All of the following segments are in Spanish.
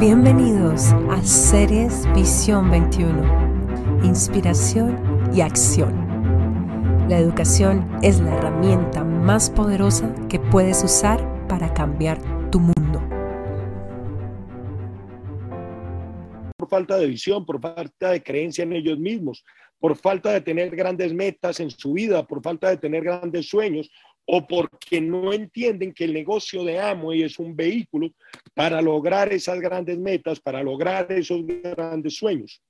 Bienvenidos a Series Visión 21. Inspiración y acción. La educación es la herramienta más poderosa que puedes usar para cambiar tu mundo. Por falta de visión, por falta de creencia en ellos mismos, por falta de tener grandes metas en su vida, por falta de tener grandes sueños, o porque no entienden que el negocio de Amway es un vehículo para lograr esas grandes metas, para lograr esos grandes sueños.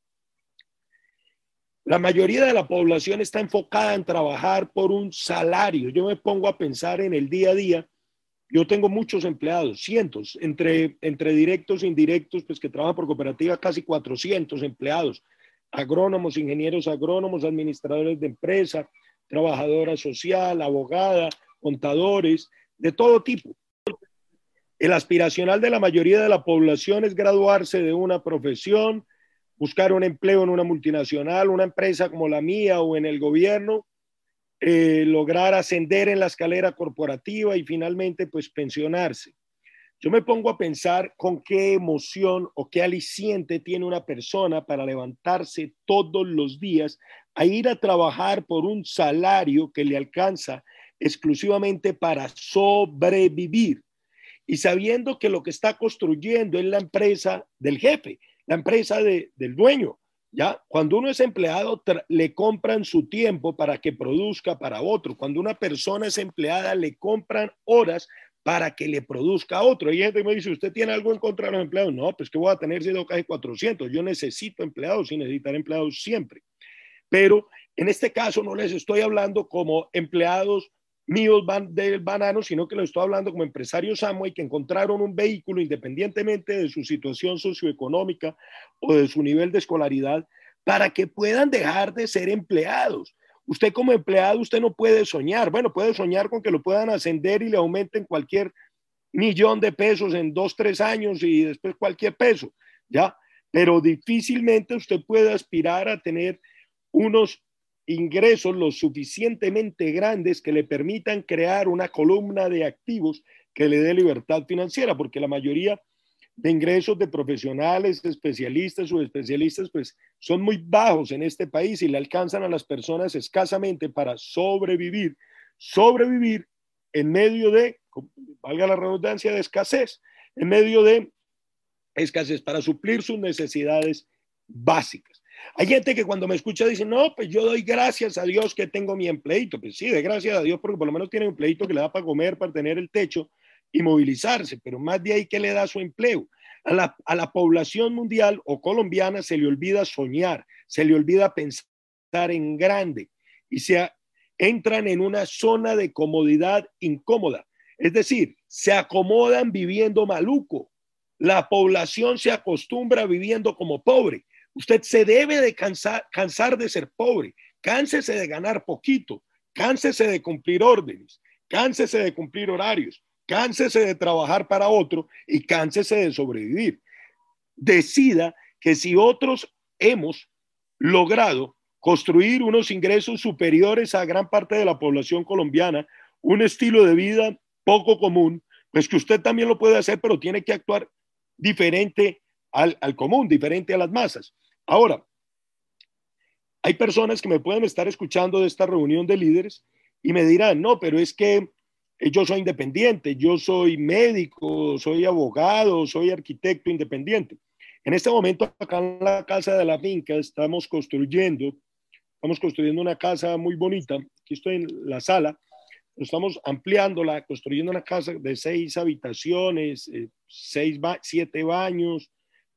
La mayoría de la población está enfocada en trabajar por un salario. Yo me pongo a pensar en el día a día. Yo tengo muchos empleados, cientos, entre, entre directos e indirectos, pues que trabajan por cooperativa, casi 400 empleados, agrónomos, ingenieros agrónomos, administradores de empresa, trabajadora social, abogada, contadores, de todo tipo. El aspiracional de la mayoría de la población es graduarse de una profesión, buscar un empleo en una multinacional, una empresa como la mía o en el gobierno, eh, lograr ascender en la escalera corporativa y finalmente pues pensionarse. Yo me pongo a pensar con qué emoción o qué aliciente tiene una persona para levantarse todos los días a ir a trabajar por un salario que le alcanza exclusivamente para sobrevivir y sabiendo que lo que está construyendo es la empresa del jefe, la empresa del dueño. ¿ya? Cuando uno es empleado, le compran su tiempo para que produzca para otro. Cuando una persona es empleada, le compran horas para que le produzca a otro. Y gente me dice, ¿usted tiene algo en contra de los empleados? No, pues que voy a tener si casi 400. Yo necesito empleados y necesitar empleados siempre. Pero en este caso no les estoy hablando como empleados míos van del banano, sino que lo estoy hablando como empresarios Amway que encontraron un vehículo independientemente de su situación socioeconómica o de su nivel de escolaridad para que puedan dejar de ser empleados. Usted como empleado, usted no puede soñar. Bueno, puede soñar con que lo puedan ascender y le aumenten cualquier millón de pesos en dos, tres años y después cualquier peso, ¿ya? Pero difícilmente usted puede aspirar a tener unos ingresos lo suficientemente grandes que le permitan crear una columna de activos que le dé libertad financiera, porque la mayoría de ingresos de profesionales, especialistas o especialistas, pues son muy bajos en este país y le alcanzan a las personas escasamente para sobrevivir, sobrevivir en medio de, valga la redundancia, de escasez, en medio de escasez para suplir sus necesidades básicas. Hay gente que cuando me escucha dice, no, pues yo doy gracias a Dios que tengo mi empleito. Pues sí, de gracias a Dios porque por lo menos tiene un empleito que le da para comer, para tener el techo y movilizarse, pero más de ahí que le da su empleo. A la, a la población mundial o colombiana se le olvida soñar, se le olvida pensar en grande y se entran en una zona de comodidad incómoda. Es decir, se acomodan viviendo maluco. La población se acostumbra viviendo como pobre Usted se debe de cansar, cansar de ser pobre, cánsese de ganar poquito, cánsese de cumplir órdenes, cánsese de cumplir horarios, cánsese de trabajar para otro y cánsese de sobrevivir. Decida que si otros hemos logrado construir unos ingresos superiores a gran parte de la población colombiana, un estilo de vida poco común, pues que usted también lo puede hacer, pero tiene que actuar diferente al, al común, diferente a las masas. Ahora, hay personas que me pueden estar escuchando de esta reunión de líderes y me dirán, no, pero es que yo soy independiente, yo soy médico, soy abogado, soy arquitecto independiente. En este momento, acá en la casa de la finca, estamos construyendo, estamos construyendo una casa muy bonita. Aquí estoy en la sala, estamos ampliándola, construyendo una casa de seis habitaciones, eh, seis siete baños,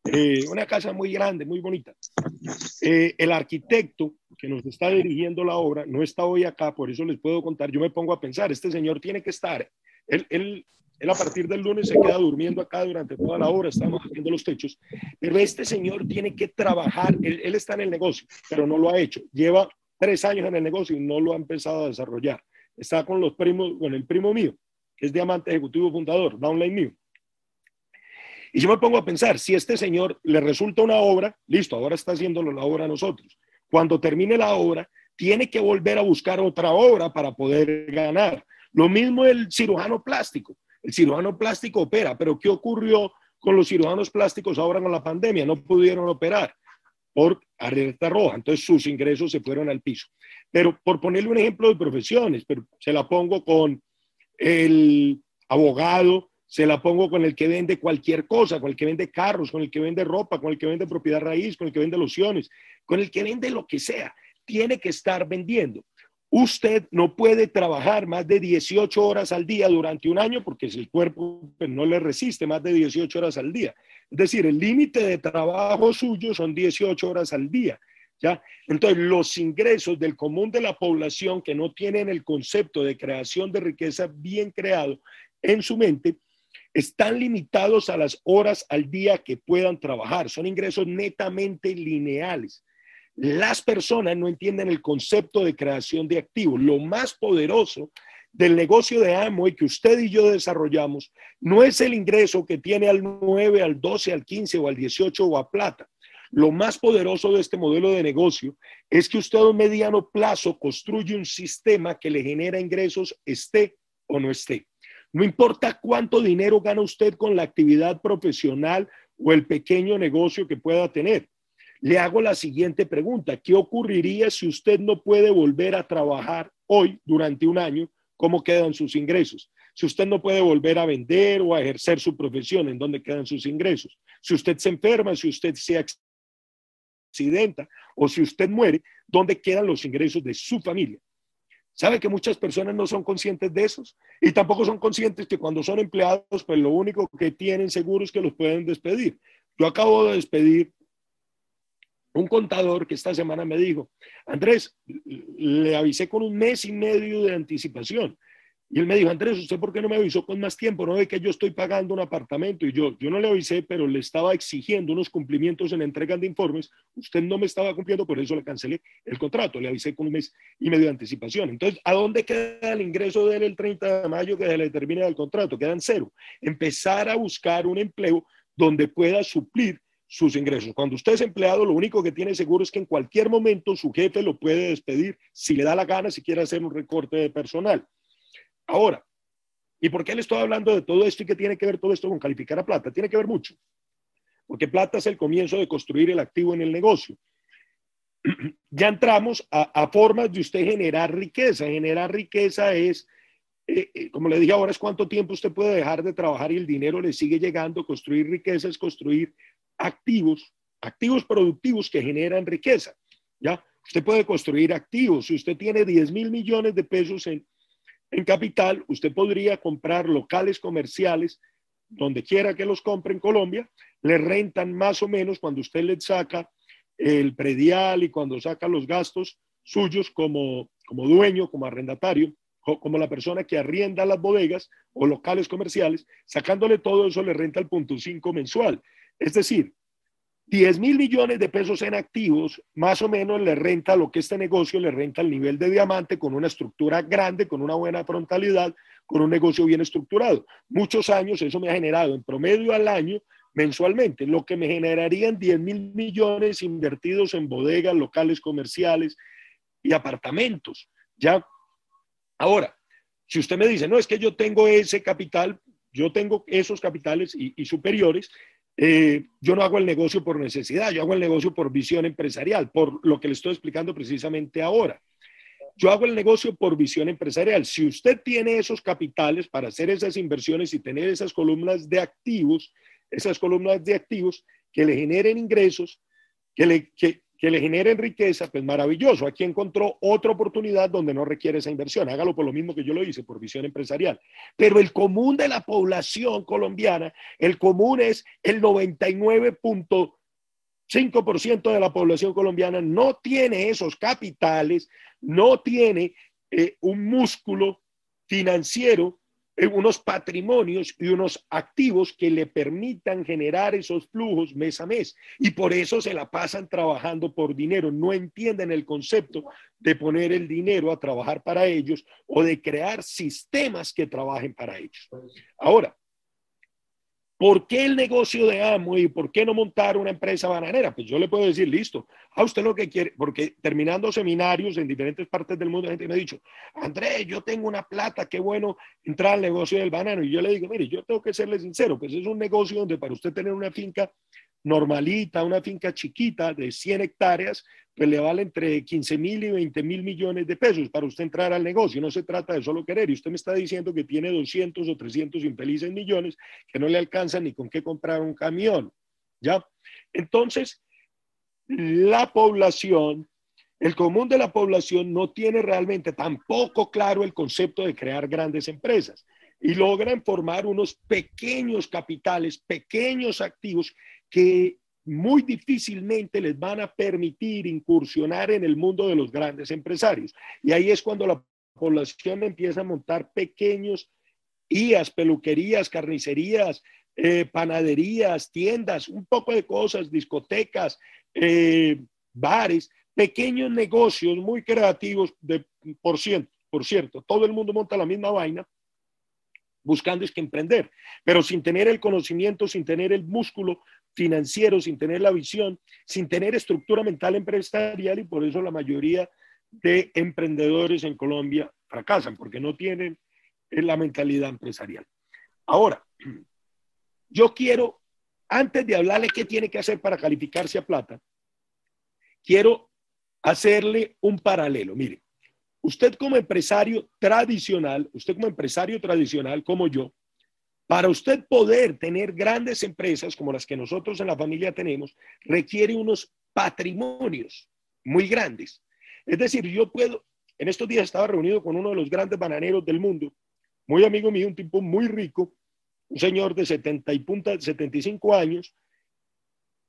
eh, una casa muy grande, muy bonita. Eh, el arquitecto que nos está dirigiendo la obra no está hoy acá, por eso les puedo contar, yo me pongo a pensar, este señor tiene que estar, él, él, él a partir del lunes se queda durmiendo acá durante toda la obra, estamos haciendo los techos, pero este señor tiene que trabajar, él, él está en el negocio, pero no lo ha hecho, lleva tres años en el negocio y no lo ha empezado a desarrollar. Está con los primos, con el primo mío, que es diamante ejecutivo fundador, downline mío. Y yo me pongo a pensar, si este señor le resulta una obra, listo, ahora está haciéndolo la obra a nosotros. Cuando termine la obra, tiene que volver a buscar otra obra para poder ganar. Lo mismo el cirujano plástico. El cirujano plástico opera, pero ¿qué ocurrió con los cirujanos plásticos ahora con la pandemia, no pudieron operar por alerta roja, entonces sus ingresos se fueron al piso. Pero por ponerle un ejemplo de profesiones, pero se la pongo con el abogado, se la pongo con el que vende cualquier cosa, con el que vende carros, con el que vende ropa, con el que vende propiedad raíz, con el que vende lociones, con el que vende lo que sea. Tiene que estar vendiendo. Usted no puede trabajar más de 18 horas al día durante un año porque si el cuerpo pues, no le resiste más de 18 horas al día. Es decir, el límite de trabajo suyo son 18 horas al día. ¿ya? Entonces, los ingresos del común de la población que no tienen el concepto de creación de riqueza bien creado en su mente, están limitados a las horas al día que puedan trabajar. Son ingresos netamente lineales. Las personas no entienden el concepto de creación de activos. Lo más poderoso del negocio de Amway que usted y yo desarrollamos no es el ingreso que tiene al 9, al 12, al 15 o al 18 o a plata. Lo más poderoso de este modelo de negocio es que usted a un mediano plazo construye un sistema que le genera ingresos esté o no esté. No importa cuánto dinero gana usted con la actividad profesional o el pequeño negocio que pueda tener. Le hago la siguiente pregunta. ¿Qué ocurriría si usted no puede volver a trabajar hoy durante un año? ¿Cómo quedan sus ingresos? Si usted no puede volver a vender o a ejercer su profesión, ¿en dónde quedan sus ingresos? Si usted se enferma, si usted se accidenta o si usted muere, ¿dónde quedan los ingresos de su familia? ¿Sabe que muchas personas no son conscientes de esos? Y tampoco son conscientes que cuando son empleados, pues lo único que tienen seguro es que los pueden despedir. Yo acabo de despedir un contador que esta semana me dijo, Andrés, le avisé con un mes y medio de anticipación. Y él me dijo, Andrés, ¿usted por qué no me avisó con más tiempo? No ve que yo estoy pagando un apartamento y yo, yo no le avisé, pero le estaba exigiendo unos cumplimientos en la entrega de informes. Usted no me estaba cumpliendo, por eso le cancelé el contrato. Le avisé con un mes y medio de anticipación. Entonces, ¿a dónde queda el ingreso de él el 30 de mayo que se le termine el contrato? Quedan cero. Empezar a buscar un empleo donde pueda suplir sus ingresos. Cuando usted es empleado, lo único que tiene seguro es que en cualquier momento su jefe lo puede despedir si le da la gana, si quiere hacer un recorte de personal. Ahora, ¿y por qué le estoy hablando de todo esto y qué tiene que ver todo esto con calificar a plata? Tiene que ver mucho, porque plata es el comienzo de construir el activo en el negocio. ya entramos a, formas de usted generar riqueza. Generar riqueza es, eh, eh, como le dije ahora, es cuánto tiempo usted puede dejar de trabajar y el dinero le sigue llegando. Construir riqueza es construir activos, activos productivos que generan riqueza. ¿ya? Usted puede construir activos. Si usted tiene 10 mil millones de pesos en, en capital, usted podría comprar locales comerciales donde quiera que los compre en Colombia, le rentan más o menos cuando usted le saca el predial y cuando saca los gastos suyos como, como dueño, como arrendatario, como la persona que arrienda las bodegas o locales comerciales, sacándole todo eso le renta el punto 5 mensual. Es decir, 10 mil millones de pesos en activos, más o menos le renta lo que este negocio le renta al nivel de diamante con una estructura grande, con una buena frontalidad, con un negocio bien estructurado. Muchos años eso me ha generado en promedio al año mensualmente, lo que me generarían 10 mil millones invertidos en bodegas, locales comerciales y apartamentos. ¿Ya? Ahora, si usted me dice, no, es que yo tengo ese capital, yo tengo esos capitales y, y superiores, eh, yo no hago el negocio por necesidad, yo hago el negocio por visión empresarial, por lo que le estoy explicando precisamente ahora. Yo hago el negocio por visión empresarial. Si usted tiene esos capitales para hacer esas inversiones y tener esas columnas de activos, esas columnas de activos que le generen ingresos, que le, que, que le generen riqueza, pues maravilloso. Aquí encontró otra oportunidad donde no requiere esa inversión. Hágalo por lo mismo que yo lo hice, por visión empresarial. Pero el común de la población colombiana, el común es el 99.5% de la población colombiana no tiene esos capitales, no tiene eh, un músculo financiero unos patrimonios y unos activos que le permitan generar esos flujos mes a mes. Y por eso se la pasan trabajando por dinero. No entienden el concepto de poner el dinero a trabajar para ellos o de crear sistemas que trabajen para ellos. Ahora, ¿Por qué el negocio de Amo y por qué no montar una empresa bananera? Pues yo le puedo decir, listo, a usted lo que quiere, porque terminando seminarios en diferentes partes del mundo, la gente me ha dicho, Andrés, yo tengo una plata, qué bueno entrar al negocio del banano. Y yo le digo, mire, yo tengo que serle sincero, pues es un negocio donde para usted tener una finca normalita, una finca chiquita de 100 hectáreas, pues le vale entre 15 mil y 20 mil millones de pesos para usted entrar al negocio. No se trata de solo querer. Y usted me está diciendo que tiene 200 o 300 infelices millones que no le alcanzan ni con qué comprar un camión. ¿Ya? Entonces, la población, el común de la población no tiene realmente tampoco claro el concepto de crear grandes empresas y logran formar unos pequeños capitales, pequeños activos que muy difícilmente les van a permitir incursionar en el mundo de los grandes empresarios. Y ahí es cuando la población empieza a montar pequeños IAS, peluquerías, carnicerías, eh, panaderías, tiendas, un poco de cosas, discotecas, eh, bares, pequeños negocios muy creativos, por, cierto, por cierto, todo el mundo monta la misma vaina, buscando es que emprender, pero sin tener el conocimiento, sin tener el músculo financiero, sin tener la visión, sin tener estructura mental empresarial y por eso la mayoría de emprendedores en Colombia fracasan porque no tienen la mentalidad empresarial. Ahora, yo quiero, antes de hablarle qué tiene que hacer para calificarse a plata, quiero hacerle un paralelo. Mire, usted como empresario tradicional, usted como empresario tradicional como yo, para usted poder tener grandes empresas como las que nosotros en la familia tenemos, requiere unos patrimonios muy grandes. Es decir, yo puedo, en estos días estaba reunido con uno de los grandes bananeros del mundo, muy amigo mío, un tipo muy rico, un señor de 70 y punta, 75 años,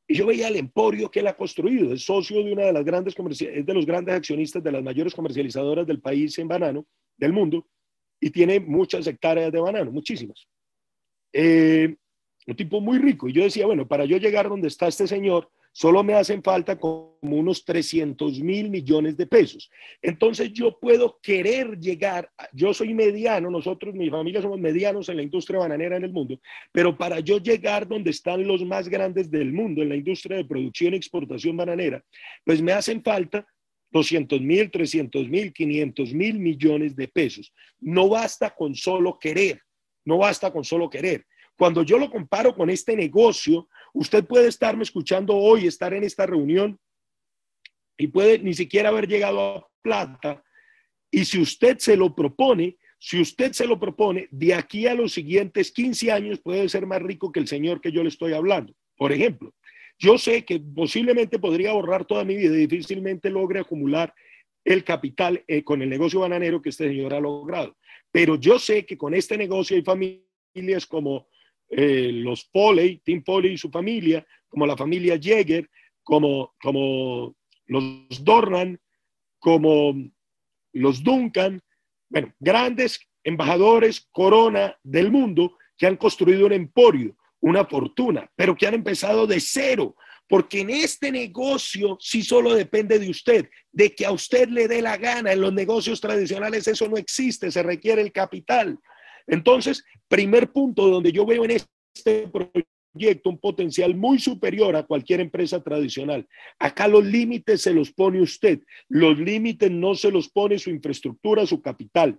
y yo veía el emporio que él ha construido, es socio de una de las grandes es de los grandes accionistas de las mayores comercializadoras del país en banano, del mundo, y tiene muchas hectáreas de banano, muchísimas. Eh, un tipo muy rico. Y yo decía, bueno, para yo llegar donde está este señor, solo me hacen falta como unos 300 mil millones de pesos. Entonces yo puedo querer llegar, yo soy mediano, nosotros, mi familia somos medianos en la industria bananera en el mundo, pero para yo llegar donde están los más grandes del mundo en la industria de producción y exportación bananera, pues me hacen falta 200 mil, 300 mil, 500 mil millones de pesos. No basta con solo querer. No basta con solo querer. Cuando yo lo comparo con este negocio, usted puede estarme escuchando hoy, estar en esta reunión y puede ni siquiera haber llegado a plata. Y si usted se lo propone, si usted se lo propone, de aquí a los siguientes 15 años puede ser más rico que el señor que yo le estoy hablando. Por ejemplo, yo sé que posiblemente podría ahorrar toda mi vida y difícilmente logre acumular el capital eh, con el negocio bananero que este señor ha logrado. Pero yo sé que con este negocio hay familias como eh, los Poley, Tim Poley y su familia, como la familia Jäger, como, como los Dornan, como los Duncan, bueno, grandes embajadores corona del mundo que han construido un emporio, una fortuna, pero que han empezado de cero, porque en este negocio sí solo depende de usted, de que a usted le dé la gana. En los negocios tradicionales eso no existe, se requiere el capital. Entonces, primer punto donde yo veo en este proyecto un potencial muy superior a cualquier empresa tradicional. Acá los límites se los pone usted, los límites no se los pone su infraestructura, su capital.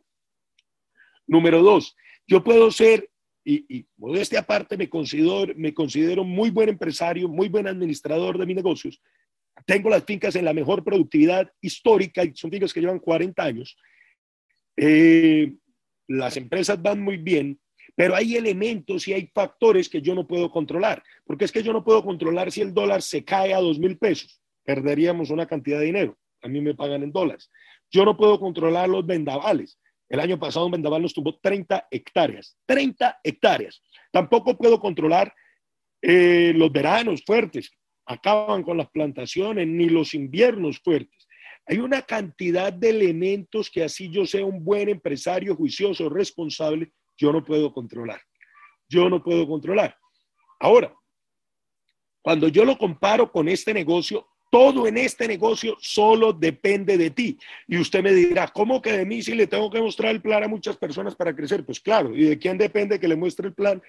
Número dos, yo puedo ser y, y modestia aparte me considero, me considero muy buen empresario, muy buen administrador de mis negocios. Tengo las fincas en la mejor productividad histórica, y son fincas que llevan 40 años. Eh, las empresas van muy bien, pero hay elementos y hay factores que yo no puedo controlar, porque es que yo no puedo controlar si el dólar se cae a dos mil pesos, perderíamos una cantidad de dinero, a mí me pagan en dólares. Yo no puedo controlar los vendavales, el año pasado un vendaval nos tumbó 30 hectáreas, 30 hectáreas. Tampoco puedo controlar eh, los veranos fuertes, acaban con las plantaciones, ni los inviernos fuertes. Hay una cantidad de elementos que así yo sea un buen empresario, juicioso, responsable, yo no puedo controlar. Yo no puedo controlar. Ahora, cuando yo lo comparo con este negocio, todo en este negocio solo depende de ti. Y usted me dirá, ¿cómo que de mí si le tengo que mostrar el plan a muchas personas para crecer? Pues claro, ¿y de quién depende que le muestre el plan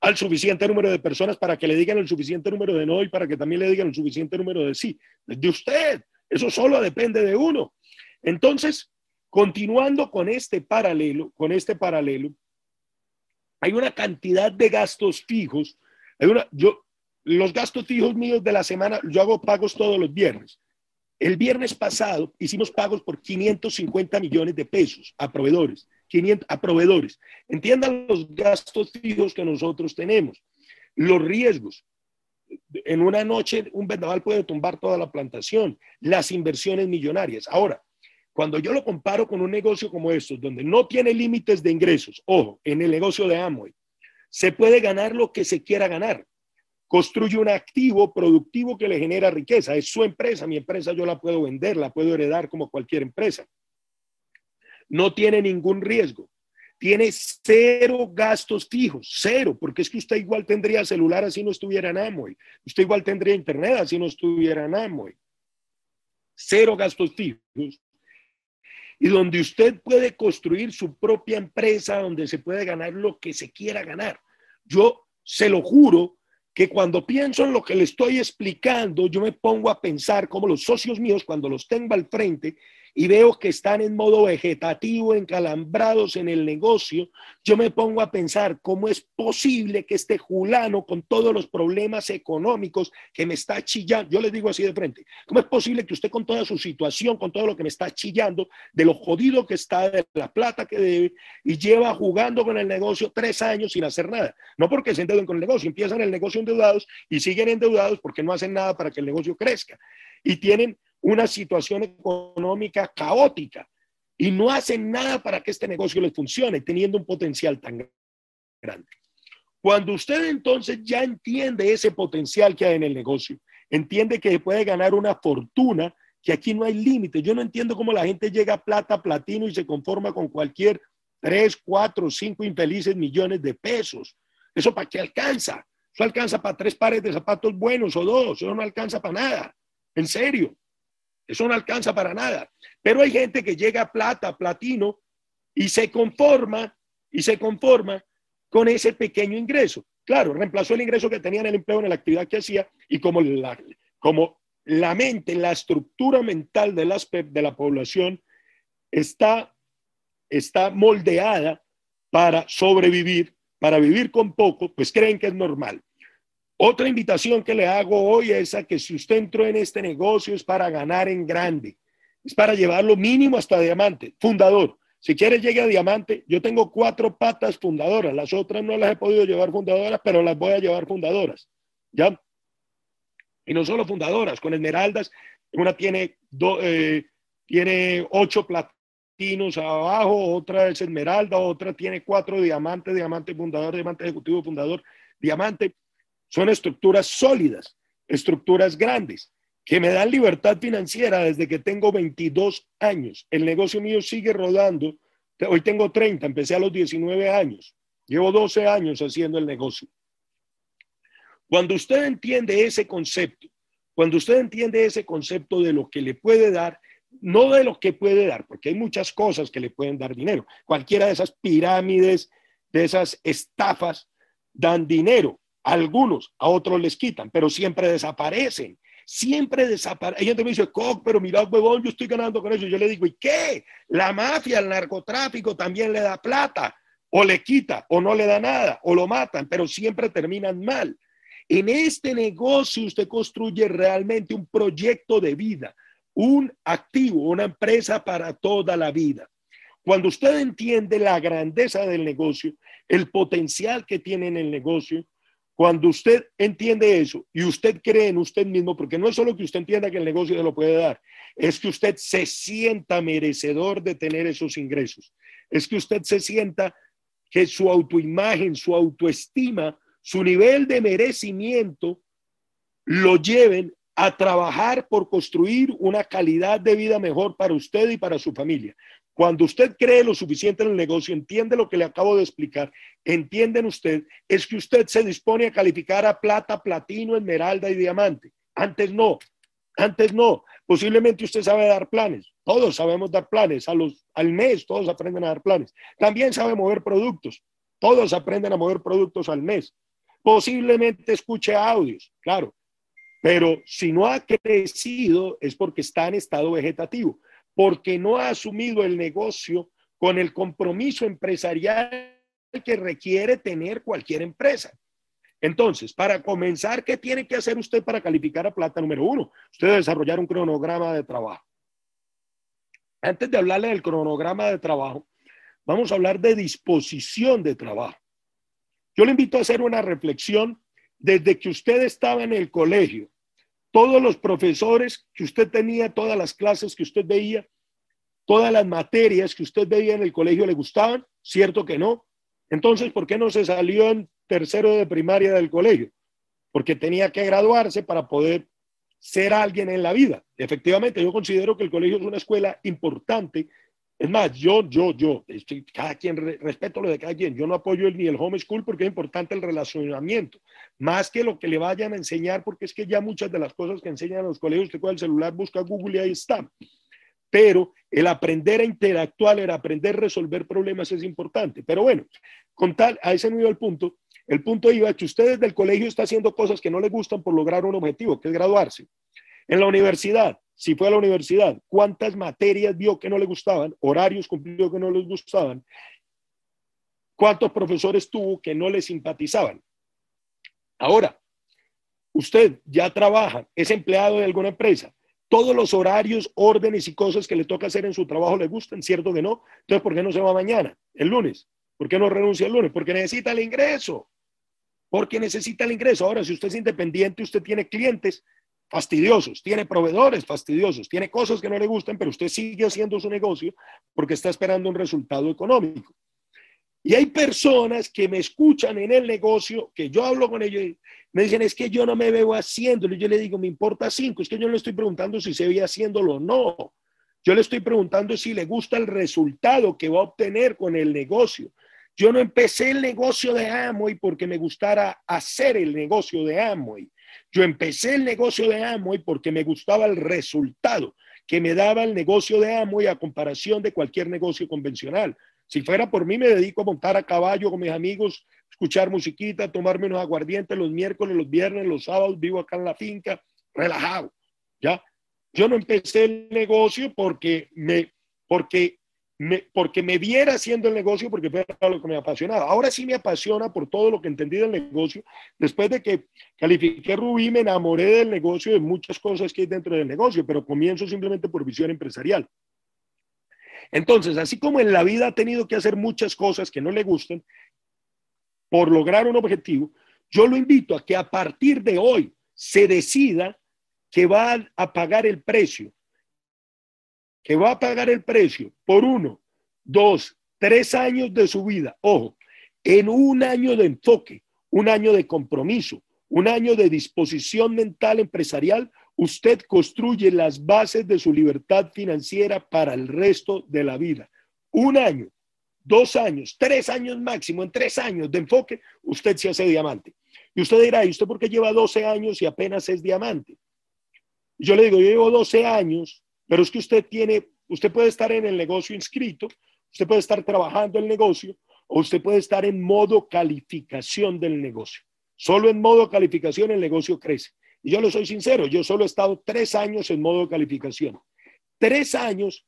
al suficiente número de personas para que le digan el suficiente número de no y para que también le digan el suficiente número de sí. De usted. Eso solo depende de uno. Entonces, continuando con este paralelo, con este paralelo, hay una cantidad de gastos fijos. Hay una, yo, los gastos fijos míos de la semana, yo hago pagos todos los viernes. El viernes pasado hicimos pagos por 550 millones de pesos a proveedores, 500, a proveedores. Entiendan los gastos fijos que nosotros tenemos, los riesgos. En una noche un vendaval puede tumbar toda la plantación, las inversiones millonarias. Ahora, cuando yo lo comparo con un negocio como estos, donde no tiene límites de ingresos, ojo, en el negocio de Amway, se puede ganar lo que se quiera ganar construye un activo productivo que le genera riqueza. Es su empresa, mi empresa yo la puedo vender, la puedo heredar como cualquier empresa. No tiene ningún riesgo. Tiene cero gastos fijos, cero, porque es que usted igual tendría celular así no estuviera en Amway. Usted igual tendría internet así no estuviera en Amway. Cero gastos fijos. Y donde usted puede construir su propia empresa, donde se puede ganar lo que se quiera ganar. Yo se lo juro que cuando pienso en lo que le estoy explicando, yo me pongo a pensar como los socios míos, cuando los tengo al frente, y veo que están en modo vegetativo, encalambrados en el negocio, yo me pongo a pensar cómo es posible que este Julano, con todos los problemas económicos que me está chillando, yo les digo así de frente, cómo es posible que usted con toda su situación, con todo lo que me está chillando, de lo jodido que está, de la plata que debe, y lleva jugando con el negocio tres años sin hacer nada. No porque se endeuden con el negocio, empiezan el negocio endeudados y siguen endeudados porque no hacen nada para que el negocio crezca. Y tienen una situación económica caótica y no hacen nada para que este negocio les funcione, teniendo un potencial tan grande. Cuando usted entonces ya entiende ese potencial que hay en el negocio, entiende que puede ganar una fortuna, que aquí no hay límite. Yo no entiendo cómo la gente llega a plata, platino y se conforma con cualquier 3, 4, 5 infelices millones de pesos. ¿Eso para qué alcanza? Eso alcanza para tres pares de zapatos buenos o dos. Eso no alcanza para nada. En serio. Eso no alcanza para nada. Pero hay gente que llega a plata, platino, y se conforma, y se conforma con ese pequeño ingreso. Claro, reemplazó el ingreso que tenía en el empleo, en la actividad que hacía, y como la, como la mente, la estructura mental de, las, de la población está, está moldeada para sobrevivir, para vivir con poco, pues creen que es normal. Otra invitación que le hago hoy es a que si usted entró en este negocio es para ganar en grande, es para llevarlo mínimo hasta diamante, fundador. Si quiere llegue a diamante, yo tengo cuatro patas fundadoras, las otras no las he podido llevar fundadoras, pero las voy a llevar fundadoras, ¿ya? Y no solo fundadoras, con esmeraldas, una tiene, eh, tiene ocho platinos abajo, otra es esmeralda, otra tiene cuatro diamantes, diamante fundador, diamante ejecutivo fundador, diamante. Son estructuras sólidas, estructuras grandes, que me dan libertad financiera desde que tengo 22 años. El negocio mío sigue rodando. Hoy tengo 30, empecé a los 19 años. Llevo 12 años haciendo el negocio. Cuando usted entiende ese concepto, cuando usted entiende ese concepto de lo que le puede dar, no de lo que puede dar, porque hay muchas cosas que le pueden dar dinero. Cualquiera de esas pirámides, de esas estafas, dan dinero. Algunos, a otros les quitan, pero siempre desaparecen. Siempre desaparecen. Hay gente me dice, Coc, pero mira, huevón, yo estoy ganando con eso. Yo le digo, ¿y qué? La mafia, el narcotráfico también le da plata, o le quita, o no le da nada, o lo matan, pero siempre terminan mal. En este negocio usted construye realmente un proyecto de vida, un activo, una empresa para toda la vida. Cuando usted entiende la grandeza del negocio, el potencial que tiene en el negocio, cuando usted entiende eso y usted cree en usted mismo, porque no es solo que usted entienda que el negocio se lo puede dar, es que usted se sienta merecedor de tener esos ingresos. Es que usted se sienta que su autoimagen, su autoestima, su nivel de merecimiento lo lleven a trabajar por construir una calidad de vida mejor para usted y para su familia. Cuando usted cree lo suficiente en el negocio, entiende lo que le acabo de explicar, entienden usted, es que usted se dispone a calificar a plata, platino, esmeralda y diamante. Antes no, antes no. Posiblemente usted sabe dar planes. Todos sabemos dar planes. A los, al mes todos aprenden a dar planes. También sabe mover productos. Todos aprenden a mover productos al mes. posiblemente escuche audios, claro, pero si no ha crecido es porque está en estado vegetativo, porque no ha asumido el negocio con el compromiso empresarial que requiere tener cualquier empresa. Entonces, para comenzar, ¿qué tiene que hacer usted para calificar a plata número uno? Usted desarrollar un cronograma de trabajo. Antes de hablarle del cronograma de trabajo, vamos a hablar de disposición de trabajo. Yo le invito a hacer una reflexión desde que usted estaba en el colegio. Todos los profesores que usted tenía, todas las clases que usted veía, todas las materias que usted veía en el colegio le gustaban, ¿cierto que no? Entonces, ¿por qué no se salió en tercero de primaria del colegio? Porque tenía que graduarse para poder ser alguien en la vida. Efectivamente, yo considero que el colegio es una escuela importante. Es más, yo, yo, yo, cada quien, respeto lo de cada quien. Yo no apoyo ni el homeschool porque es importante el relacionamiento, más que lo que le vayan a enseñar, porque es que ya muchas de las cosas que enseñan en los colegios, usted con el celular busca Google y ahí está. Pero el aprender a interactuar, el aprender a resolver problemas es importante. Pero bueno, con tal, a ese iba el punto. El punto iba que usted desde el colegio está haciendo cosas que no le gustan por lograr un objetivo, que es graduarse. En la universidad, si fue a la universidad, ¿cuántas materias vio que no le gustaban? Horarios cumplió que no les gustaban. ¿Cuántos profesores tuvo que no le simpatizaban? Ahora, usted ya trabaja, es empleado de alguna empresa, todos los horarios, órdenes y cosas que le toca hacer en su trabajo le gustan, ¿cierto que no? Entonces, ¿por qué no se va mañana, el lunes? ¿Por qué no renuncia el lunes? Porque necesita el ingreso. Porque necesita el ingreso. Ahora, si usted es independiente, usted tiene clientes fastidiosos, tiene proveedores fastidiosos, tiene cosas que no le gustan, pero usted sigue haciendo su negocio porque está esperando un resultado económico. Y hay personas que me escuchan en el negocio, que yo hablo con ellos, me dicen, es que yo no me veo haciéndolo. Yo le digo, me importa cinco. Es que yo no le estoy preguntando si se ve haciéndolo o no. Yo le estoy preguntando si le gusta el resultado que va a obtener con el negocio. Yo no empecé el negocio de Amway porque me gustara hacer el negocio de Amway. Yo empecé el negocio de Amway porque me gustaba el resultado que me daba el negocio de Amway a comparación de cualquier negocio convencional. Si fuera por mí, me dedico a montar a caballo con mis amigos, escuchar musiquita, tomarme unos aguardientes los miércoles, los viernes, los sábados, vivo acá en la finca, relajado, ¿ya? Yo no empecé el negocio porque me, porque me, porque me viera haciendo el negocio, porque fue lo que me apasionaba. Ahora sí me apasiona por todo lo que entendí del negocio. Después de que califiqué Rubí, me enamoré del negocio, de muchas cosas que hay dentro del negocio, pero comienzo simplemente por visión empresarial. Entonces, así como en la vida ha tenido que hacer muchas cosas que no le gusten por lograr un objetivo, yo lo invito a que a partir de hoy se decida que va a pagar el precio, que va a pagar el precio por uno, dos, tres años de su vida. Ojo, en un año de enfoque, un año de compromiso, un año de disposición mental empresarial, usted construye las bases de su libertad financiera para el resto de la vida. Un año, dos años, tres años máximo, en tres años de enfoque, usted se hace diamante. Y usted dirá, ¿y usted por qué lleva 12 años y apenas es diamante? yo le digo, yo llevo 12 años, pero es que usted tiene, usted puede estar en el negocio inscrito, usted puede estar trabajando el negocio, o usted puede estar en modo calificación del negocio. Solo en modo calificación el negocio crece. Y yo le soy sincero, yo solo he estado tres años en modo calificación. Tres años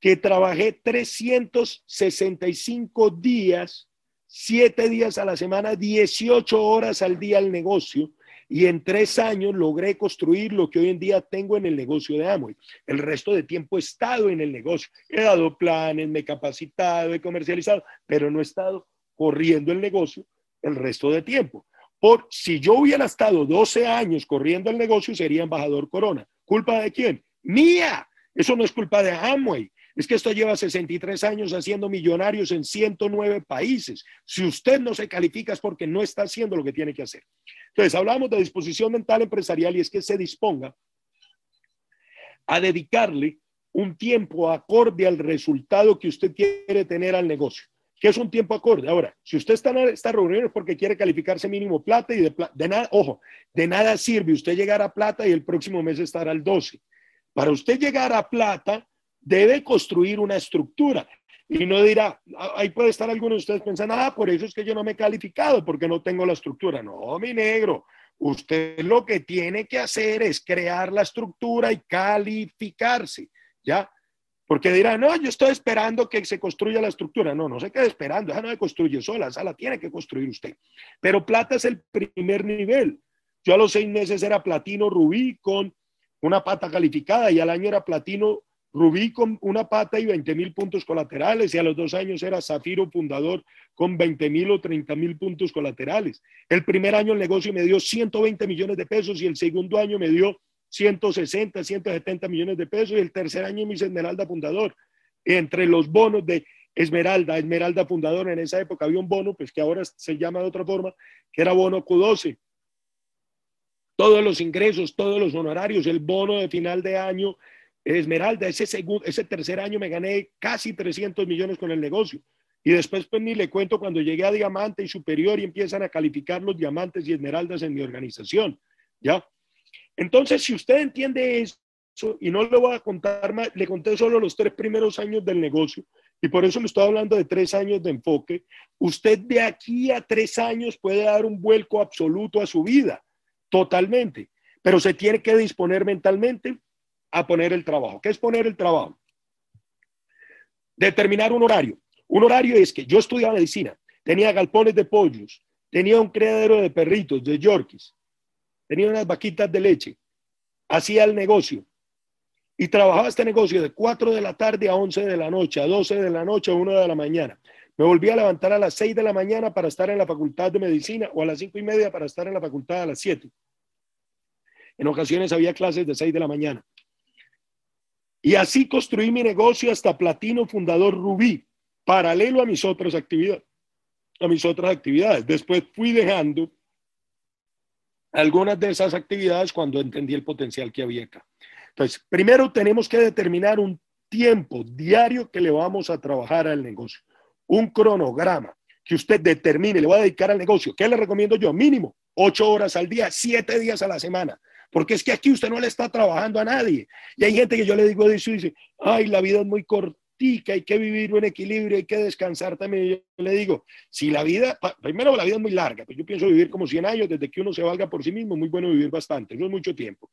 que trabajé 365 días, siete días a la semana, 18 horas al día al negocio. Y en tres años logré construir lo que hoy en día tengo en el negocio de Amway. El resto de tiempo he estado en el negocio. He dado planes, me he capacitado, he comercializado, pero no he estado corriendo el negocio el resto de tiempo. Por si yo hubiera estado 12 años corriendo el negocio, sería embajador Corona. ¿Culpa de quién? Mía. Eso no es culpa de Amway. Es que esto lleva 63 años haciendo millonarios en 109 países. Si usted no se califica es porque no está haciendo lo que tiene que hacer. Entonces, hablamos de disposición mental empresarial y es que se disponga a dedicarle un tiempo acorde al resultado que usted quiere tener al negocio que es un tiempo acorde. Ahora, si usted está en esta reunión es porque quiere calificarse mínimo plata y de, nada, ojo, de nada sirve usted llegar a plata y el próximo mes estar al 12. Para usted llegar a plata, debe construir una estructura. Y no dirá, ah, ahí puede estar alguno de ustedes pensando, ah, por eso es que yo no me he calificado, porque no tengo la estructura. No, mi negro, usted lo que tiene que hacer es crear la estructura y calificarse, ¿ya? Porque dirá, no, yo estoy esperando que se construya la estructura. No, no se quede esperando, esa no se construye sola, esa la tiene que construir usted. Pero plata es el primer nivel. Yo a los seis meses era platino rubí con una pata calificada y al año era platino rubí con una pata y 20 mil puntos colaterales y a los dos años era zafiro fundador con 20 mil o 30 mil puntos colaterales. El primer año el negocio me dio 120 millones de pesos y el segundo año me dio 160, 170 millones de pesos y el tercer año me hice Esmeralda fundador. Entre los bonos de Esmeralda, Esmeralda fundador, en esa época había un bono, pues que ahora se llama de otra forma, que era bono Q12 todos los ingresos, todos los honorarios, el bono de final de año, Esmeralda, ese, segundo, ese tercer año me gané casi 300 millones con el negocio. Y después pues ni le cuento cuando llegué a diamante y superior y empiezan a calificar los diamantes y esmeraldas en mi organización, ¿ya? Entonces, si usted entiende eso, y no le voy a contar más, le conté solo los tres primeros años del negocio, y por eso le estoy hablando de tres años de enfoque, usted de aquí a tres años puede dar un vuelco absoluto a su vida totalmente, pero se tiene que disponer mentalmente a poner el trabajo. ¿Qué es poner el trabajo? Determinar un horario. Un horario es que yo estudiaba medicina, tenía galpones de pollos, tenía un criadero de perritos, de yorkies, tenía unas vaquitas de leche, hacía el negocio y trabajaba este negocio de 4 de la tarde a 11 de la noche, a 12 de la noche, a 1 de la mañana. Me volví a levantar a las 6 de la mañana para estar en la facultad de medicina o a las cinco y media para estar en la facultad a las 7. En ocasiones había clases de 6 de la mañana. Y así construí mi negocio hasta platino fundador Rubí, paralelo a mis otras actividades. A mis otras actividades. Después fui dejando algunas de esas actividades cuando entendí el potencial que había acá. Entonces, primero tenemos que determinar un tiempo diario que le vamos a trabajar al negocio un cronograma que usted determine, le voy a dedicar al negocio. ¿Qué le recomiendo yo? Mínimo ocho horas al día, siete días a la semana. Porque es que aquí usted no le está trabajando a nadie. Y hay gente que yo le digo eso y dice, ay, la vida es muy cortica, hay que vivir en equilibrio, hay que descansar también. Yo le digo, si la vida, primero la vida es muy larga, pues yo pienso vivir como 100 años desde que uno se valga por sí mismo, muy bueno vivir bastante, no es mucho tiempo.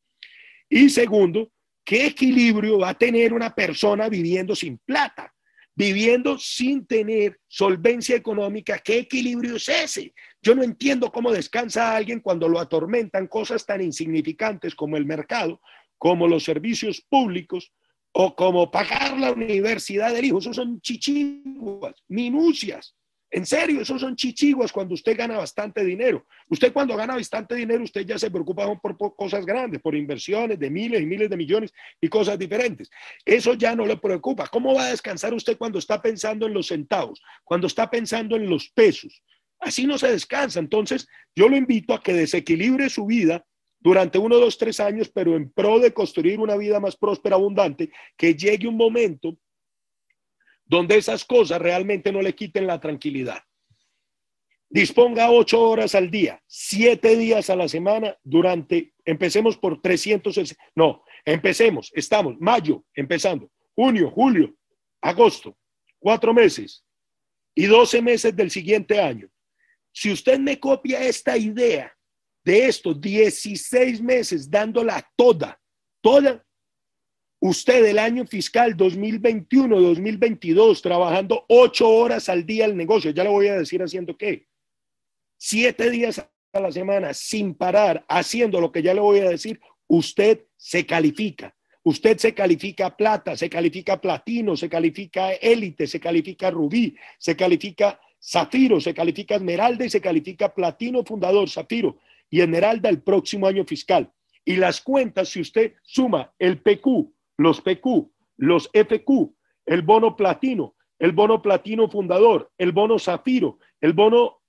Y segundo, ¿qué equilibrio va a tener una persona viviendo sin plata? Viviendo sin tener solvencia económica. ¿Qué equilibrio es ese? Yo no entiendo cómo descansa alguien cuando lo atormentan cosas tan insignificantes como el mercado, como los servicios públicos o como pagar la universidad del hijo. Esos son chichiguas, minucias. En serio, esos son chichiguas cuando usted gana bastante dinero. Usted cuando gana bastante dinero, usted ya se preocupa por, cosas grandes, por inversiones de miles y miles de millones y cosas diferentes. Eso ya no le preocupa. ¿Cómo va a descansar usted cuando está pensando en los centavos, cuando está pensando en los pesos? Así no se descansa. Entonces, yo lo invito a que desequilibre su vida durante uno, dos, tres años, pero en pro de construir una vida más próspera, abundante, que llegue un momento donde esas cosas realmente no le quiten la tranquilidad. Disponga ocho horas al día, siete días a la semana durante, empecemos por 300, no, empecemos, estamos, mayo, empezando, junio, julio, agosto, cuatro meses y doce meses del siguiente año. Si usted me copia esta idea de estos 16 meses dándola toda, toda, usted el año fiscal 2021-2022 trabajando ocho horas al día el negocio, ya le voy a decir haciendo qué, siete días a la semana sin parar, haciendo lo que ya le voy a decir, usted se califica. Usted se califica plata, se califica platino, se califica élite, se califica rubí, se califica zafiro, se califica esmeralda y se califica platino fundador, zafiro y esmeralda el próximo año fiscal. Y las cuentas, si usted suma el PQ los PQ, los FQ, el bono platino, el bono platino fundador, el bono zafiro, el bono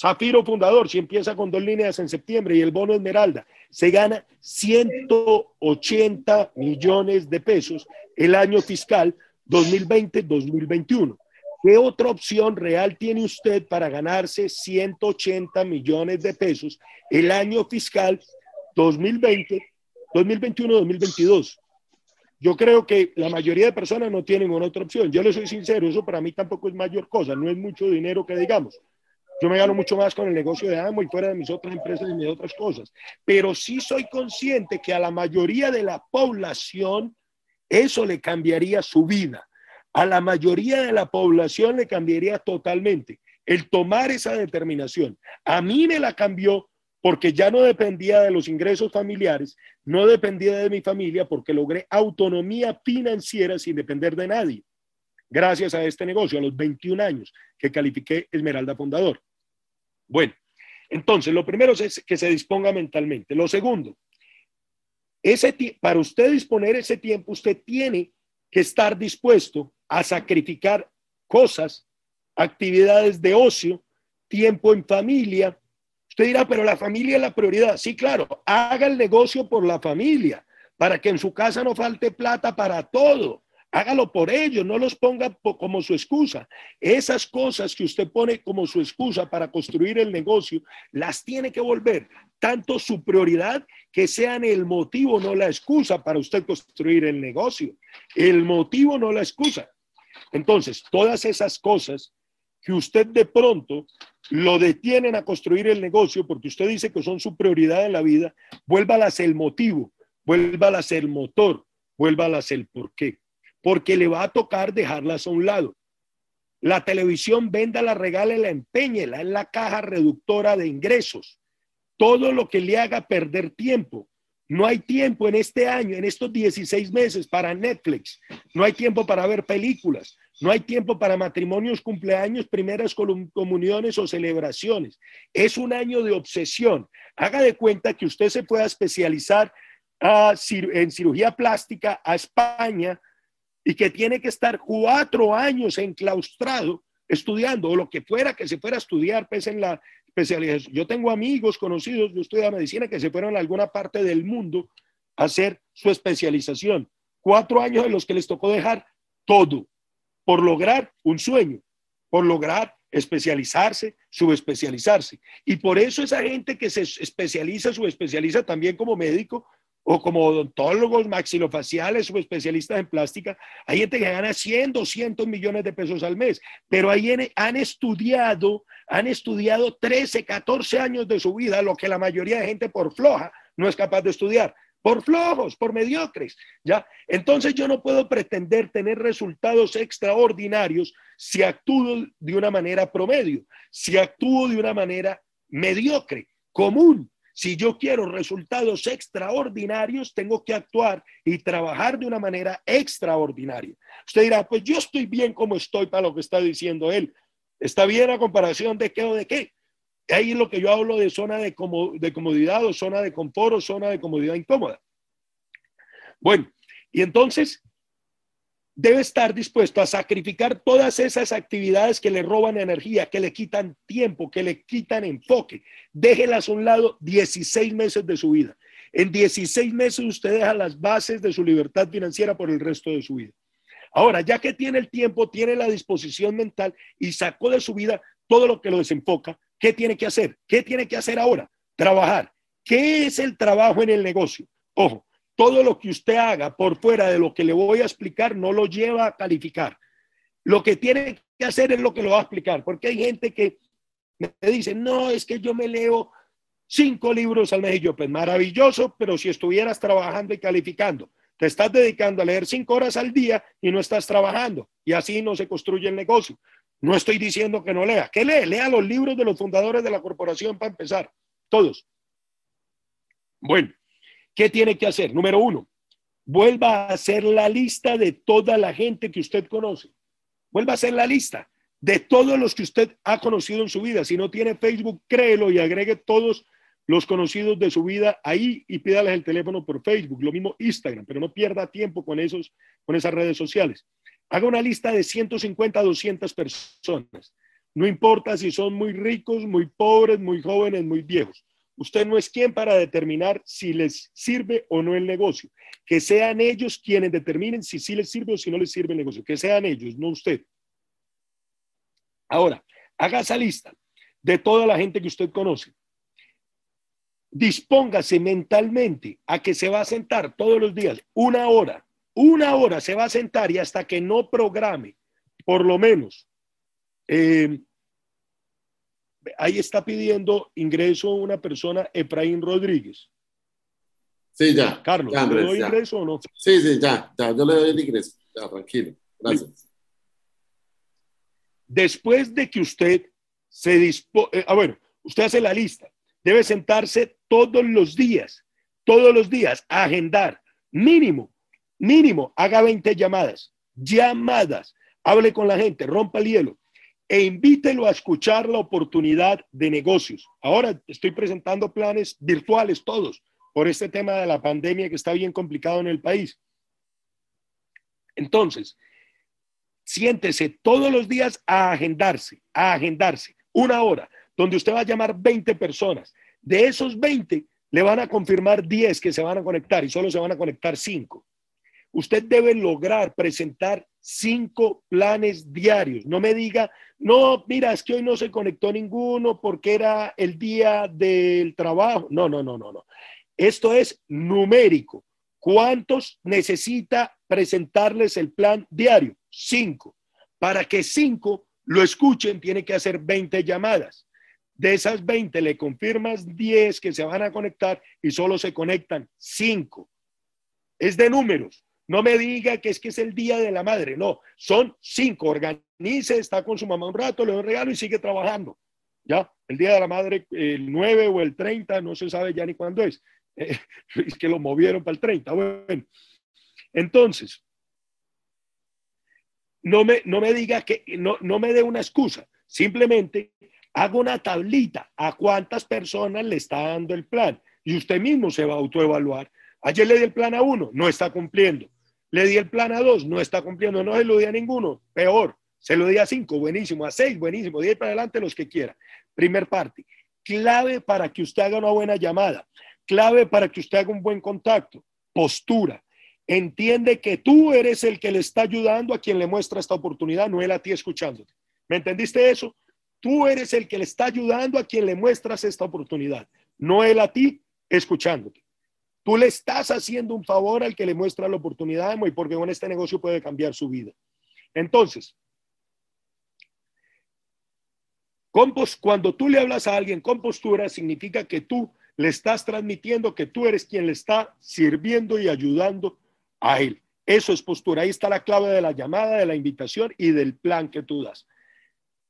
zafiro fundador, si empieza con dos líneas en septiembre, y el bono esmeralda, se gana 180 millones de pesos el año fiscal 2020-2021. ¿Qué otra opción real tiene usted para ganarse 180 millones de pesos el año fiscal 2020, 2021-2022? Yo creo que la mayoría de personas no tienen una otra opción. Yo le soy sincero, eso para mí tampoco es mayor cosa, no es mucho dinero que digamos. Yo me gano mucho más con el negocio de Amo y fuera de mis otras empresas y mis otras cosas. Pero sí soy consciente que a la mayoría de la población eso le cambiaría su vida. A la mayoría de la población le cambiaría totalmente el tomar esa determinación. A mí me la cambió porque ya no dependía de los ingresos familiares, no dependía de mi familia, porque logré autonomía financiera sin depender de nadie, gracias a este negocio, a los 21 años que califiqué Esmeralda Fundador. Bueno, entonces, lo primero es que se disponga mentalmente. Lo segundo, ese para usted disponer ese tiempo, usted tiene que estar dispuesto a sacrificar cosas, actividades de ocio, tiempo en familia, Usted dirá, pero la familia es la prioridad. Sí, claro, haga el negocio por la familia, para que en su casa no falte plata para todo. Hágalo por ellos, no los ponga como su excusa. Esas cosas que usted pone como su excusa para construir el negocio, las tiene que volver tanto su prioridad que sean el motivo, no la excusa para usted construir el negocio. El motivo, no la excusa. Entonces, todas esas cosas que usted de pronto lo detienen a construir el negocio porque usted dice que son su prioridad en la vida, vuélvalas el motivo, vuélvalas el motor, vuélvalas el por qué. Porque le va a tocar dejarlas a un lado. La televisión, véndala, regálela, empeñela en la caja reductora de ingresos. Todo lo que le haga perder tiempo. No hay tiempo en este año, en estos 16 meses para Netflix. No hay tiempo para ver películas. No hay tiempo para matrimonios, cumpleaños, primeras comuniones o celebraciones. Es un año de obsesión. Haga de cuenta que usted se pueda especializar en cirugía plástica a España y que tiene que estar cuatro años enclaustrado estudiando o lo que fuera que se fuera a estudiar pues en la especialización. Yo tengo amigos conocidos, yo estudio medicina que se fueron a alguna parte del mundo a hacer su especialización. Cuatro años en los que les tocó dejar todo por lograr un sueño, por lograr especializarse, subespecializarse. Y por eso esa gente que se especializa, subespecializa también como médico o como odontólogos maxilofaciales, subespecialistas en plástica, hay gente que gana 100, 200 millones de pesos al mes, pero ahí han estudiado, han estudiado 13, 14 años de su vida, lo que la mayoría de gente por floja no es capaz de estudiar por flojos, por mediocres, ¿ya? Entonces yo no puedo pretender tener resultados extraordinarios si actúo de una manera promedio, si actúo de una manera mediocre, común. Si yo quiero resultados extraordinarios, tengo que actuar y trabajar de una manera extraordinaria. Usted dirá, pues yo estoy bien como estoy para lo que está diciendo él. ¿Está bien a comparación de qué o de qué? Ahí es lo que yo hablo de zona de, comodidad o zona de confort o zona de comodidad incómoda. Bueno, y entonces debe estar dispuesto a sacrificar todas esas actividades que le roban energía, que le quitan tiempo, que le quitan enfoque. Déjelas a un lado 16 meses de su vida. En 16 meses usted deja las bases de su libertad financiera por el resto de su vida. Ahora, ya que tiene el tiempo, tiene la disposición mental y sacó de su vida todo lo que lo desenfoca, ¿Qué tiene que hacer? ¿Qué tiene que hacer ahora? Trabajar. ¿Qué es el trabajo en el negocio? Ojo, todo lo que usted haga por fuera de lo que le voy a explicar no lo lleva a calificar. Lo que tiene que hacer es lo que lo va a explicar, porque hay gente que me dice, no, es que yo me leo cinco libros al mes y yo, pues maravilloso, pero si estuvieras trabajando y calificando, te estás dedicando a leer cinco horas al día y no estás trabajando, y así no se construye el negocio. No estoy diciendo que no lea. ¿Qué lee? Lea los libros de los fundadores de la corporación para empezar. Todos. Bueno, ¿qué tiene que hacer? Número uno, vuelva a hacer la lista de toda la gente que usted conoce. Vuelva a hacer la lista de todos los que usted ha conocido en su vida. Si no tiene Facebook, créelo y agregue todos los conocidos de su vida ahí y pídales el teléfono por Facebook. Lo mismo Instagram, pero no pierda tiempo con, esos, con esas redes sociales. Haga una lista de 150 a 200 personas. No importa si son muy ricos, muy pobres, muy jóvenes, muy viejos. Usted no es quien para determinar si les sirve o no el negocio. Que sean ellos quienes determinen si sí les sirve o si no les sirve el negocio. Que sean ellos, no usted. Ahora, haga esa lista de toda la gente que usted conoce. Dispóngase mentalmente a que se va a sentar todos los días una hora una hora se va a sentar y hasta que no programe, por lo menos, eh, ahí está pidiendo ingreso una persona, Efraín Rodríguez. Sí, ya. Carlos, ya, ¿le doy ingreso o no? Sí, sí, ya, ya, yo le doy el ingreso. Ya, tranquilo. Gracias. Después de que usted se dispone, eh, ah, bueno, usted hace la lista, debe sentarse todos los días, todos los días, a agendar, mínimo, mínimo, haga 20 llamadas, llamadas, hable con la gente, rompa el hielo e invítelo a escuchar la oportunidad de negocios. Ahora estoy presentando planes virtuales todos por este tema de la pandemia que está bien complicado en el país. Entonces, siéntese todos los días a agendarse, a agendarse, una hora, donde usted va a llamar 20 personas. De esos 20, le van a confirmar 10 que se van a conectar y solo se van a conectar 5. Usted debe lograr presentar cinco planes diarios. No me diga, no, mira, es que hoy no se conectó ninguno porque era el día del trabajo. No, no, no, no, no. Esto es numérico. ¿Cuántos necesita presentarles el plan diario? Cinco. Para que cinco lo escuchen, tiene que hacer 20 llamadas. De esas 20 le confirmas 10 que se van a conectar y solo se conectan 5. Es de números. No me diga que es que es el día de la madre. No, son 5. Organice, está con su mamá un rato, le doy un regalo y sigue trabajando. Ya, el día de la madre, el 9 o el 30, no se sabe ya ni cuándo es. es que lo movieron para el 30. Bueno, entonces, no me, no me diga que, no, no me dé una excusa. Simplemente hago una tablita a cuántas personas le está dando el plan y usted mismo se va a autoevaluar. Ayer le di el plan a uno, no está cumpliendo. Le di el plan a dos, no está cumpliendo. No se lo di a ninguno, peor. Se lo di a cinco, buenísimo. A seis, buenísimo. Diez para adelante los que quiera. Primer parte. Clave para que usted haga una buena llamada. Clave para que usted haga un buen contacto. Postura. Entiende que tú eres el que le está ayudando a quien le muestra esta oportunidad, no él a ti escuchándote. ¿Me entendiste eso? Tú eres el que le está ayudando a quien le muestras esta oportunidad, no él a ti escuchándote. Tú le estás haciendo un favor al que le muestra la oportunidad y porque con este negocio puede cambiar su vida. Entonces, cuando tú le hablas a alguien con postura, significa que tú le estás transmitiendo que tú eres quien le está sirviendo y ayudando a él. Eso es postura. Ahí está la clave de la llamada, de la invitación y del plan que tú das.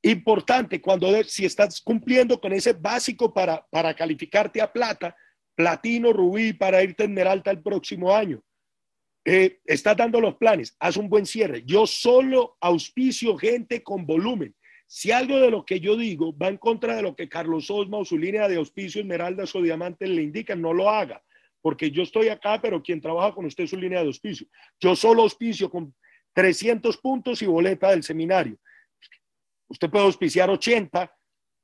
Importante cuando si estás cumpliendo con ese básico para, para calificarte a plata, platino, rubí, para irte en Meralta el próximo año. Eh, estás dando los planes, haz un buen cierre. Yo solo auspicio gente con volumen. Si algo de lo que yo digo va en contra de lo que Carlos Osma o su línea de auspicio, esmeraldas o diamantes le indican, no lo haga, porque yo estoy acá, pero quien trabaja con usted es su línea de auspicio. Yo solo auspicio con 300 puntos y boleta del seminario. Usted puede auspiciar 80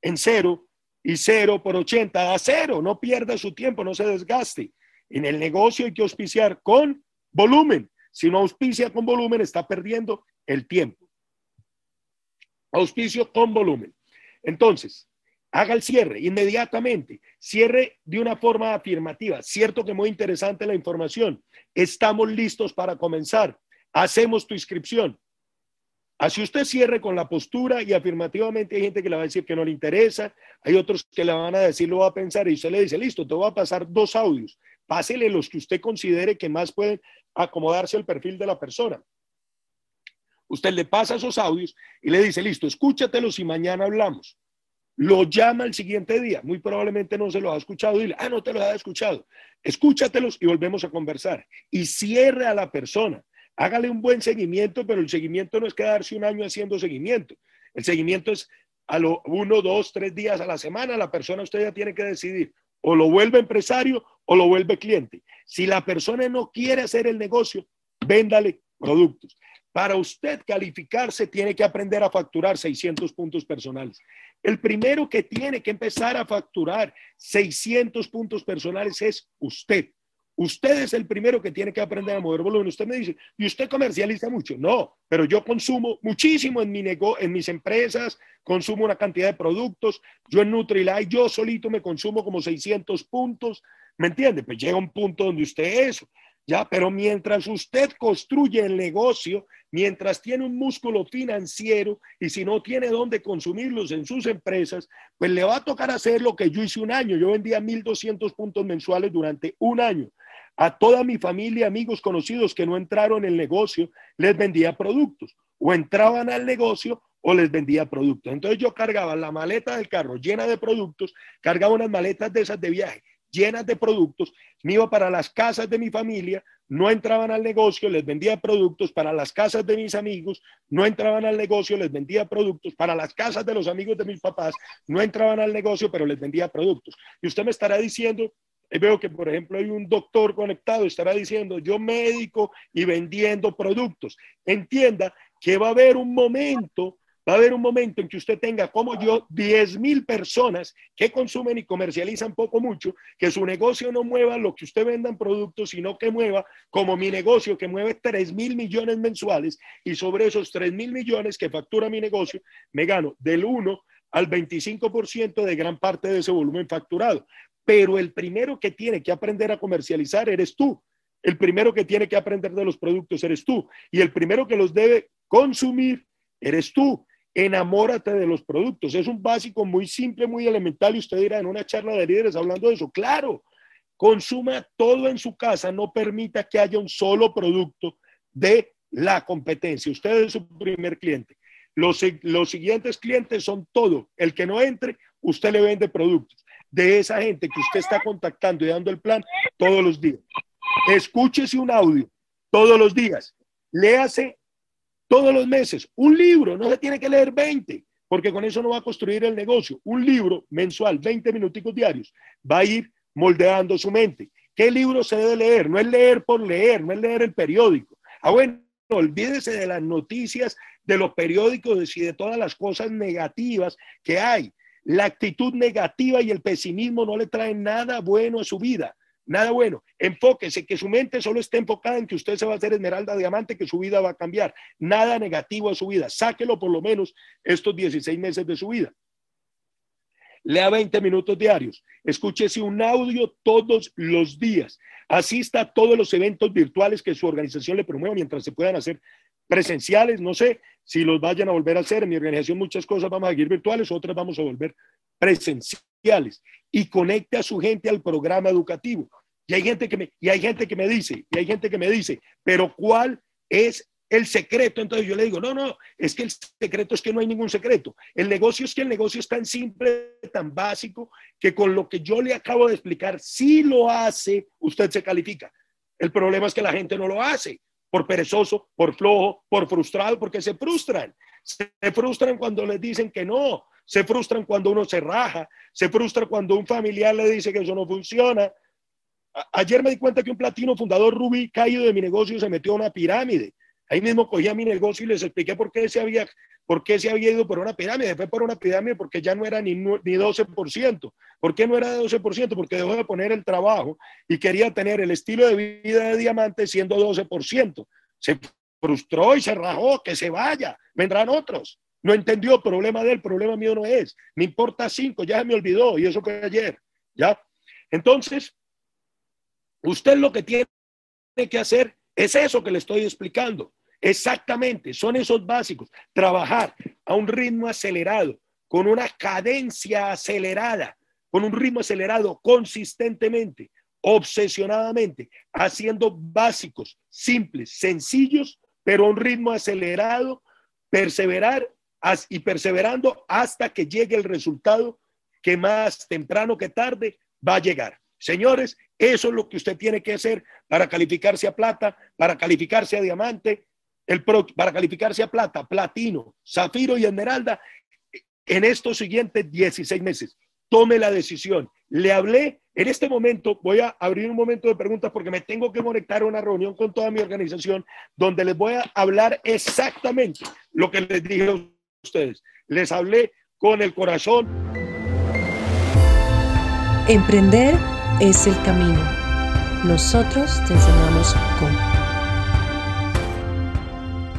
en cero y cero por 80 da cero. No pierda su tiempo, no se desgaste. En el negocio hay que auspiciar con volumen. Si no auspicia con volumen, está perdiendo el tiempo. Auspicio con volumen. Entonces, haga el cierre inmediatamente. Cierre de una forma afirmativa. Cierto que muy interesante la información. Estamos listos para comenzar. Hacemos tu inscripción. Así usted cierre con la postura y afirmativamente hay gente que le va a decir que no le interesa, hay otros que le van a decir lo va a pensar y usted le dice, listo, te voy a pasar dos audios, pásele los que usted considere que más pueden acomodarse al perfil de la persona. Usted le pasa esos audios y le dice, listo, escúchatelos y mañana hablamos. Lo llama el siguiente día, muy probablemente no se lo ha escuchado, dile, ah, no te lo ha escuchado. Escúchatelos y volvemos a conversar. Y cierre a la persona hágale un buen seguimiento, pero el seguimiento no es quedarse un año haciendo seguimiento. El seguimiento es a lo uno, dos, tres días a la semana. La persona usted ya tiene que decidir o lo vuelve empresario o lo vuelve cliente. Si la persona no quiere hacer el negocio, véndale productos. Para usted calificarse, tiene que aprender a facturar 600 puntos personales. El primero que tiene que empezar a facturar 600 puntos personales es usted. Usted es el primero que tiene que aprender a mover volumen. Usted me dice, ¿y usted comercializa mucho? No, pero yo consumo muchísimo en, mi en mis empresas, consumo una cantidad de productos. Yo en Nutrilite, yo solito me consumo como 600 puntos. ¿Me entiende? Pues llega un punto donde usted eso. Ya, pero mientras usted construye el negocio, mientras tiene un músculo financiero y si no tiene dónde consumirlos en sus empresas, pues le va a tocar hacer lo que yo hice un año. Yo vendía 1.200 puntos mensuales durante un año. A toda mi familia, amigos conocidos que no entraron en el negocio, les vendía productos. O entraban al negocio o les vendía productos. Entonces yo cargaba la maleta del carro llena de productos, cargaba unas maletas de esas de viaje llenas de productos, me iba para las casas de mi familia, no entraban al negocio, les vendía productos para las casas de mis amigos, no entraban al negocio, les vendía productos para las casas de los amigos de mis papás, no entraban al negocio, pero les vendía productos. Y usted me estará diciendo, veo que por ejemplo hay un doctor conectado, estará diciendo, yo médico y vendiendo productos. Entienda que va a haber un momento Va a haber un momento en que usted tenga, como yo, 10 mil personas que consumen y comercializan poco mucho, que su negocio no mueva lo que usted venda en productos, sino que mueva como mi negocio, que mueve 3 mil millones mensuales y sobre esos 3 mil millones que factura mi negocio, me gano del 1 al 25% de gran parte de ese volumen facturado. Pero el primero que tiene que aprender a comercializar eres tú. El primero que tiene que aprender de los productos eres tú. Y el primero que los debe consumir eres tú enamórate de los productos. Es un básico muy simple, muy elemental y usted dirá en una charla de líderes hablando de eso, claro, consuma todo en su casa, no permita que haya un solo producto de la competencia. Usted es su primer cliente. Los, los siguientes clientes son todo. El que no entre, usted le vende productos de esa gente que usted está contactando y dando el plan todos los días. Escúchese un audio todos los días. Léase todos los meses. Un libro, no se tiene que leer 20, porque con eso no va a construir el negocio. Un libro mensual, 20 minuticos diarios, va a ir moldeando su mente. ¿Qué libro se debe leer? No es leer por leer, no es leer el periódico. Ah, bueno, olvídese de las noticias de los periódicos y de todas las cosas negativas que hay. La actitud negativa y el pesimismo no le traen nada bueno a su vida. Nada bueno. Enfóquese, que su mente solo esté enfocada en que usted se va a hacer esmeralda diamante, que su vida va a cambiar. Nada negativo a su vida. Sáquelo por lo menos estos 16 meses de su vida. Lea 20 minutos diarios. Escúchese un audio todos los días. Asista a todos los eventos virtuales que su organización le promueva mientras se puedan hacer presenciales. No sé si los vayan a volver a hacer. En mi organización muchas cosas vamos a seguir virtuales, otras vamos a volver presenciales. Y conecte a su gente al programa educativo. Y hay gente que me, y hay gente que me dice, y hay gente que me dice, pero ¿cuál es el secreto? Entonces yo le digo, no, no, es que el secreto es que no hay ningún secreto. El negocio es que el negocio es tan simple, tan básico, que con lo que yo le acabo de explicar, si lo hace, usted se califica. El problema es que la gente no lo hace por perezoso, por flojo, por frustrado, porque se frustran. Se frustran cuando les dicen que no, se frustran cuando uno se raja, se frustra cuando un familiar le dice que eso no funciona, Ayer me di cuenta que un platino fundador Rubí, caído de mi negocio, se metió a una pirámide. Ahí mismo cogía mi negocio y les expliqué por qué se había, por qué se había ido por una pirámide. Fue por una pirámide porque ya no era ni, ni 12%. ¿Por qué no era de 12%? Porque dejó de poner el trabajo y quería tener el estilo de vida de diamante siendo 12%. Se frustró y se rajó, que se vaya, vendrán otros. No entendió problema de él, problema mío no es. Me importa cinco, ya se me olvidó y eso fue ayer. ¿Ya? Entonces, Usted lo que tiene que hacer es eso que le estoy explicando. Exactamente, son esos básicos. Trabajar a un ritmo acelerado, con una cadencia acelerada, con un ritmo acelerado consistentemente, obsesionadamente, haciendo básicos, simples, sencillos, pero a un ritmo acelerado, perseverar y perseverando hasta que llegue el resultado que más temprano que tarde va a llegar. Señores, eso es lo que usted tiene que hacer para calificarse a plata, para calificarse a diamante, el para calificarse a plata, platino, zafiro y esmeralda en estos siguientes 16 meses. Tome la decisión. Le hablé, en este momento voy a abrir un momento de preguntas porque me tengo que conectar a una reunión con toda mi organización donde les voy a hablar exactamente lo que les dije a ustedes. Les hablé con el corazón. Emprender es el camino. Nosotros te enseñamos cómo.